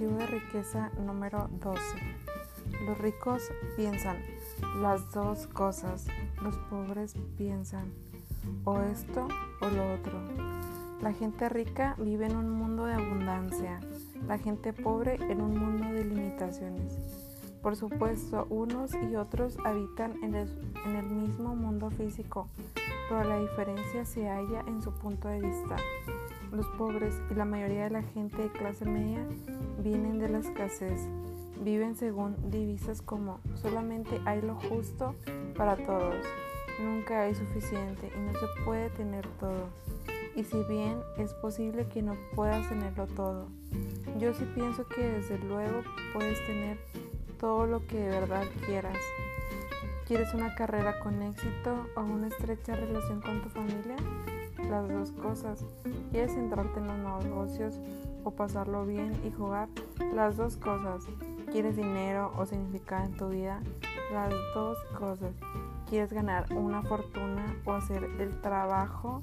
Archivo de riqueza número 12. Los ricos piensan las dos cosas. Los pobres piensan o esto o lo otro. La gente rica vive en un mundo de abundancia. La gente pobre en un mundo de limitaciones. Por supuesto, unos y otros habitan en el, en el mismo mundo físico, pero la diferencia se halla en su punto de vista. Los pobres y la mayoría de la gente de clase media vienen de la escasez. Viven según divisas como solamente hay lo justo para todos. Nunca hay suficiente y no se puede tener todo. Y si bien es posible que no puedas tenerlo todo, yo sí pienso que desde luego puedes tener todo lo que de verdad quieras. ¿Quieres una carrera con éxito o una estrecha relación con tu familia? Las dos cosas. ¿Quieres centrarte en los negocios o pasarlo bien y jugar? Las dos cosas. ¿Quieres dinero o significado en tu vida? Las dos cosas. ¿Quieres ganar una fortuna o hacer el trabajo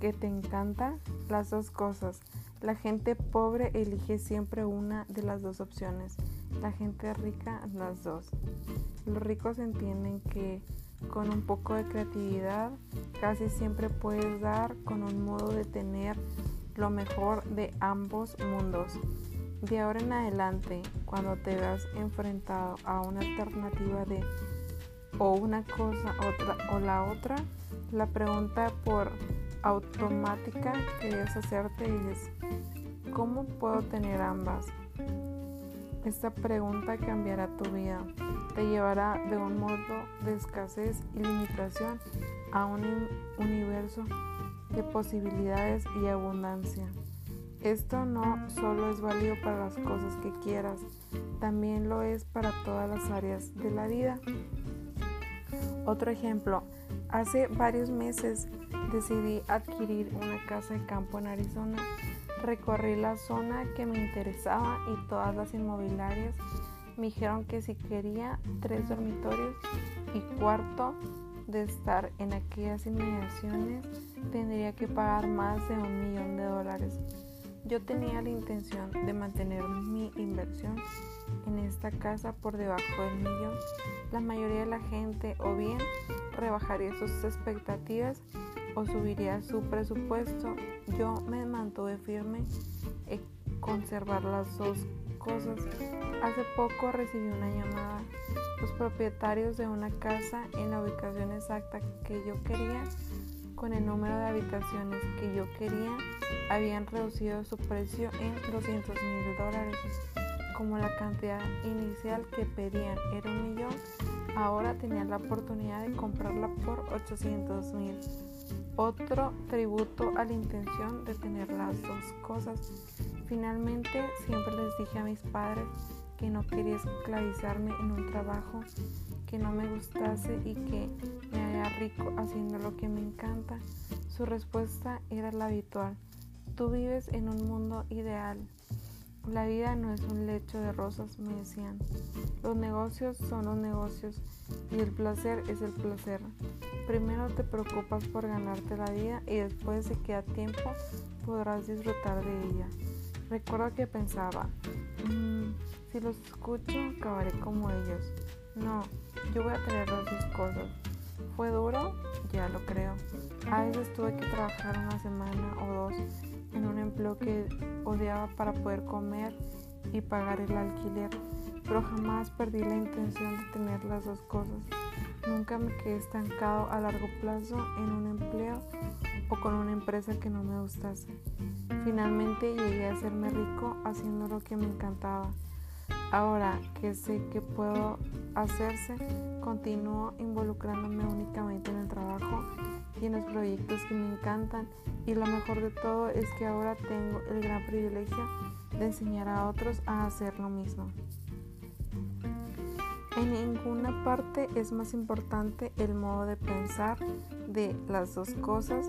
que te encanta? Las dos cosas. La gente pobre elige siempre una de las dos opciones. La gente rica las dos. Los ricos entienden que con un poco de creatividad, casi siempre puedes dar con un modo de tener lo mejor de ambos mundos. De ahora en adelante, cuando te veas enfrentado a una alternativa de o una cosa otra o la otra, la pregunta por automática que debes hacerte es ¿cómo puedo tener ambas? Esta pregunta cambiará tu vida, te llevará de un modo de escasez y limitación a un universo de posibilidades y abundancia. Esto no solo es válido para las cosas que quieras, también lo es para todas las áreas de la vida. Otro ejemplo, hace varios meses decidí adquirir una casa de campo en Arizona Recorrí la zona que me interesaba y todas las inmobiliarias me dijeron que si quería tres dormitorios y cuarto de estar en aquellas inmediaciones tendría que pagar más de un millón de dólares. Yo tenía la intención de mantener mi inversión en esta casa por debajo del millón. La mayoría de la gente o bien rebajaría sus expectativas o subiría su presupuesto. Yo me mantuve firme en conservar las dos cosas. Hace poco recibí una llamada. Los propietarios de una casa en la ubicación exacta que yo quería, con el número de habitaciones que yo quería, habían reducido su precio en 200 mil dólares. Como la cantidad inicial que pedían era un millón, ahora tenían la oportunidad de comprarla por 800 mil otro tributo a la intención de tener las dos cosas. Finalmente, siempre les dije a mis padres que no quería esclavizarme en un trabajo que no me gustase y que me haría rico haciendo lo que me encanta. Su respuesta era la habitual. Tú vives en un mundo ideal. La vida no es un lecho de rosas, me decían. Los negocios son los negocios y el placer es el placer. Primero te preocupas por ganarte la vida y después de que tiempo podrás disfrutar de ella. Recuerdo que pensaba, mm, si los escucho acabaré como ellos. No, yo voy a tener las dos cosas. ¿Fue duro? Ya lo creo. A veces tuve que trabajar una semana o dos en un empleo que odiaba para poder comer y pagar el alquiler, pero jamás perdí la intención de tener las dos cosas. Nunca me quedé estancado a largo plazo en un empleo o con una empresa que no me gustase. Finalmente llegué a hacerme rico haciendo lo que me encantaba. Ahora que sé que puedo hacerse, continúo involucrándome únicamente en el trabajo y en los proyectos que me encantan y lo mejor de todo es que ahora tengo el gran privilegio de enseñar a otros a hacer lo mismo. En ninguna parte es más importante el modo de pensar de las dos cosas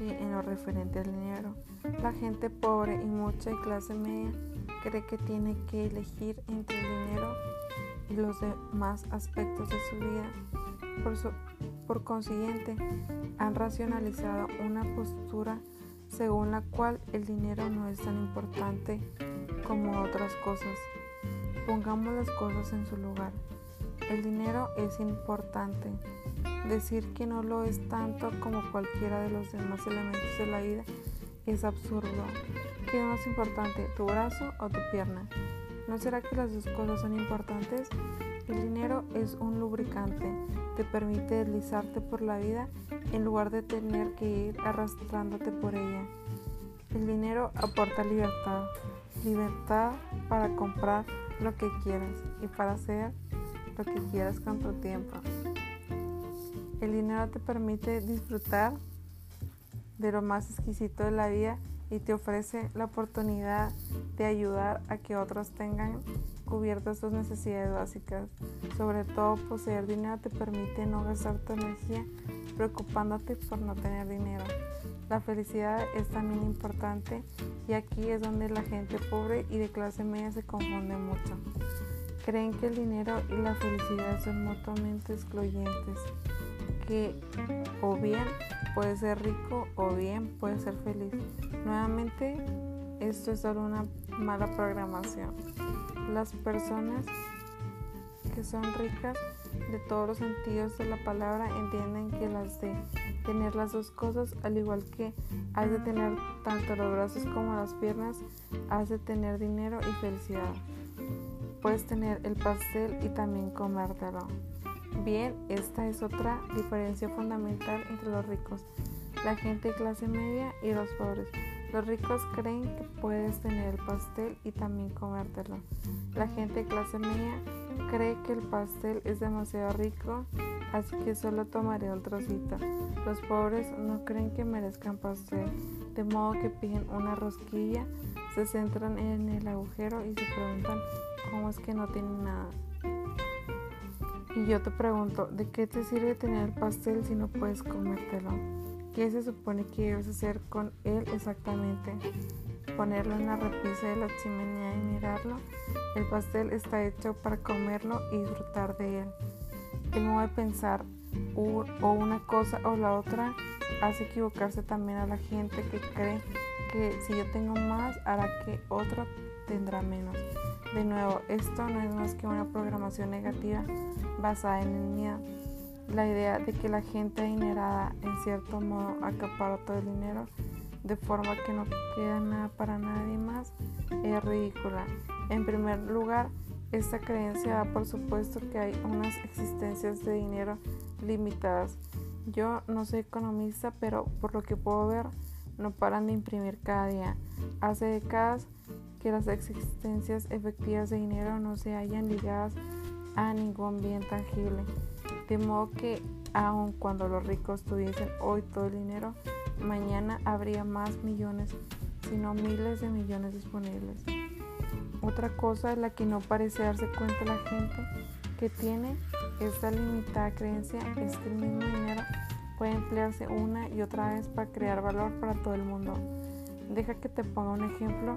en lo referente al dinero. La gente pobre y mucha clase media cree que tiene que elegir entre el dinero y los demás aspectos de su vida. Por consiguiente, han racionalizado una postura según la cual el dinero no es tan importante como otras cosas. Pongamos las cosas en su lugar. El dinero es importante. Decir que no lo es tanto como cualquiera de los demás elementos de la vida es absurdo. ¿Qué es más importante, tu brazo o tu pierna? ¿No será que las dos cosas son importantes? El dinero es un lubricante, te permite deslizarte por la vida en lugar de tener que ir arrastrándote por ella. El dinero aporta libertad, libertad para comprar lo que quieras y para hacer lo que quieras con tu tiempo. El dinero te permite disfrutar de lo más exquisito de la vida y te ofrece la oportunidad de ayudar a que otros tengan cubiertas sus necesidades básicas. Sobre todo, poseer dinero te permite no gastar tu energía preocupándote por no tener dinero. La felicidad es también importante y aquí es donde la gente pobre y de clase media se confunde mucho. Creen que el dinero y la felicidad son mutuamente excluyentes, que o bien puede ser rico o bien puede ser feliz. Nuevamente, esto es solo una mala programación. Las personas que son ricas de todos los sentidos de la palabra entienden que las de tener las dos cosas, al igual que has de tener tanto los brazos como las piernas, has de tener dinero y felicidad. Puedes tener el pastel y también comértelo. Bien, esta es otra diferencia fundamental entre los ricos, la gente de clase media y los pobres. Los ricos creen que puedes tener el pastel y también comértelo. La gente de clase media cree que el pastel es demasiado rico, así que solo tomaré un trocito. Los pobres no creen que merezcan pastel, de modo que piden una rosquilla, se centran en el agujero y se preguntan cómo es que no tienen nada. Y yo te pregunto, ¿de qué te sirve tener el pastel si no puedes comértelo? ¿Qué se supone que debes hacer con él exactamente? Ponerlo en la repisa de la chimenea y mirarlo. El pastel está hecho para comerlo y disfrutar de él. El modo de pensar o una cosa o la otra hace equivocarse también a la gente que cree que si yo tengo más hará que otro tendrá menos. De nuevo, esto no es más que una programación negativa basada en el miedo. La idea de que la gente adinerada en cierto modo acapara todo el dinero de forma que no queda nada para nadie más es ridícula. En primer lugar, esta creencia da por supuesto que hay unas existencias de dinero limitadas. Yo no soy economista, pero por lo que puedo ver, no paran de imprimir cada día. Hace décadas que las existencias efectivas de dinero no se hayan ligadas a ningún bien tangible. De modo que aun cuando los ricos tuviesen hoy todo el dinero, mañana habría más millones, sino miles de millones disponibles. Otra cosa de la que no parece darse cuenta la gente que tiene esta limitada creencia es que el mismo dinero puede emplearse una y otra vez para crear valor para todo el mundo. Deja que te ponga un ejemplo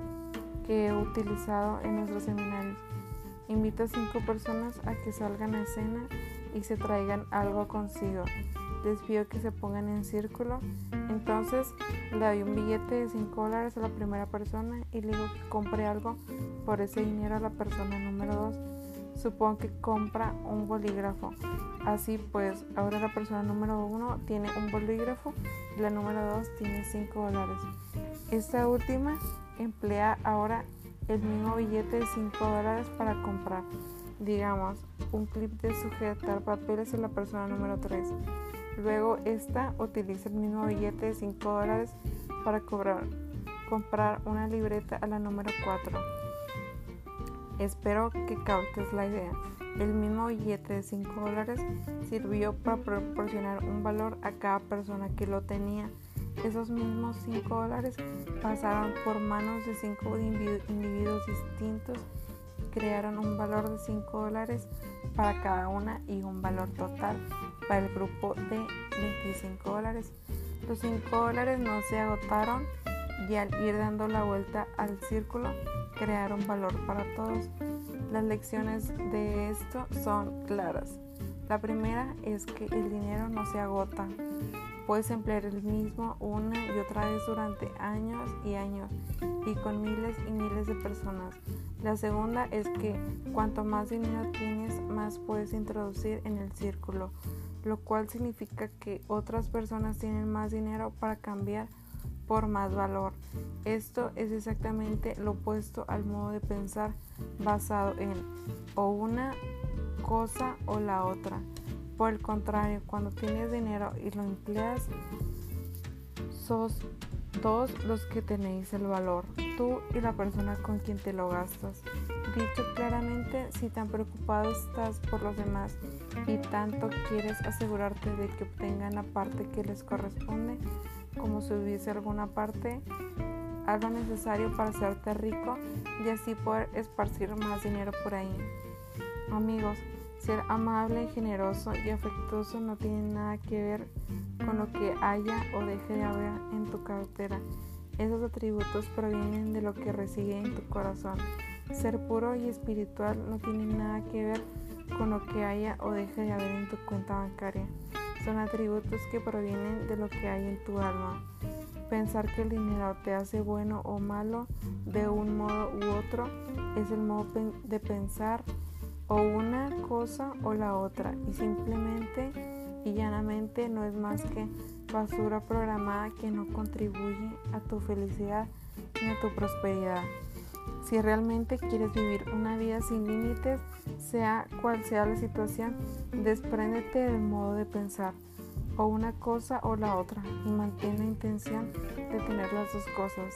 he utilizado en nuestros seminarios. Invita a cinco personas a que salgan a escena y se traigan algo consigo. Les pido que se pongan en círculo. Entonces le doy un billete de 5 dólares a la primera persona y le digo que compre algo por ese dinero a la persona número 2. Supongo que compra un bolígrafo. Así pues, ahora la persona número 1 tiene un bolígrafo y la número 2 tiene 5 dólares. Esta última emplea ahora el mismo billete de 5 dólares para comprar digamos, un clip de sujetar papeles en la persona número 3. Luego esta utiliza el mismo billete de 5 dólares para cobrar, comprar una libreta a la número 4. Espero que captes la idea. El mismo billete de 5 dólares sirvió para proporcionar un valor a cada persona que lo tenía. Esos mismos 5 dólares pasaron por manos de 5 individuos distintos crearon un valor de 5 dólares para cada una y un valor total para el grupo de 25 dólares. Los 5 dólares no se agotaron y al ir dando la vuelta al círculo crearon valor para todos. Las lecciones de esto son claras. La primera es que el dinero no se agota. Puedes emplear el mismo una y otra vez durante años y años y con miles y miles de personas. La segunda es que cuanto más dinero tienes, más puedes introducir en el círculo, lo cual significa que otras personas tienen más dinero para cambiar por más valor. Esto es exactamente lo opuesto al modo de pensar basado en o una cosa o la otra. Por el contrario, cuando tienes dinero y lo empleas, sos dos los que tenéis el valor, tú y la persona con quien te lo gastas. Dicho claramente, si tan preocupado estás por los demás y tanto quieres asegurarte de que obtengan la parte que les corresponde, como si hubiese alguna parte, haz lo necesario para hacerte rico y así poder esparcir más dinero por ahí. Amigos, ser amable, generoso y afectuoso no tiene nada que ver con lo que haya o deje de haber en tu cartera. Esos atributos provienen de lo que reside en tu corazón. Ser puro y espiritual no tiene nada que ver con lo que haya o deje de haber en tu cuenta bancaria. Son atributos que provienen de lo que hay en tu alma. Pensar que el dinero te hace bueno o malo de un modo u otro es el modo de pensar o una cosa o la otra y simplemente y llanamente no es más que basura programada que no contribuye a tu felicidad ni a tu prosperidad. Si realmente quieres vivir una vida sin límites, sea cual sea la situación, despréndete del modo de pensar o una cosa o la otra y mantén la intención de tener las dos cosas.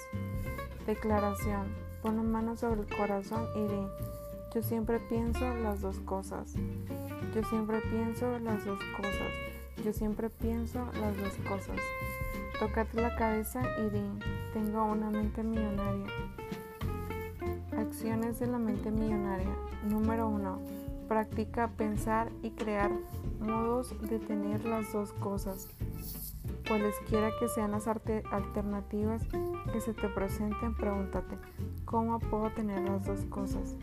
Declaración. Pon la mano sobre el corazón y di yo siempre pienso las dos cosas. Yo siempre pienso las dos cosas. Yo siempre pienso las dos cosas. Tócate la cabeza y di, tengo una mente millonaria. Acciones de la mente millonaria. Número 1. Practica pensar y crear modos de tener las dos cosas. Cualesquiera que sean las alternativas que se te presenten, pregúntate, ¿cómo puedo tener las dos cosas?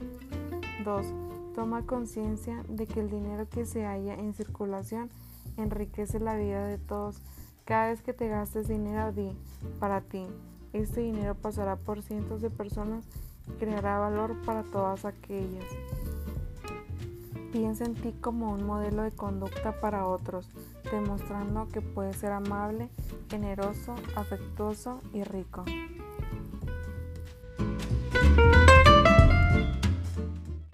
2. Toma conciencia de que el dinero que se halla en circulación enriquece la vida de todos. Cada vez que te gastes dinero, di para ti. Este dinero pasará por cientos de personas y creará valor para todas aquellas. Piensa en ti como un modelo de conducta para otros, demostrando que puedes ser amable, generoso, afectuoso y rico.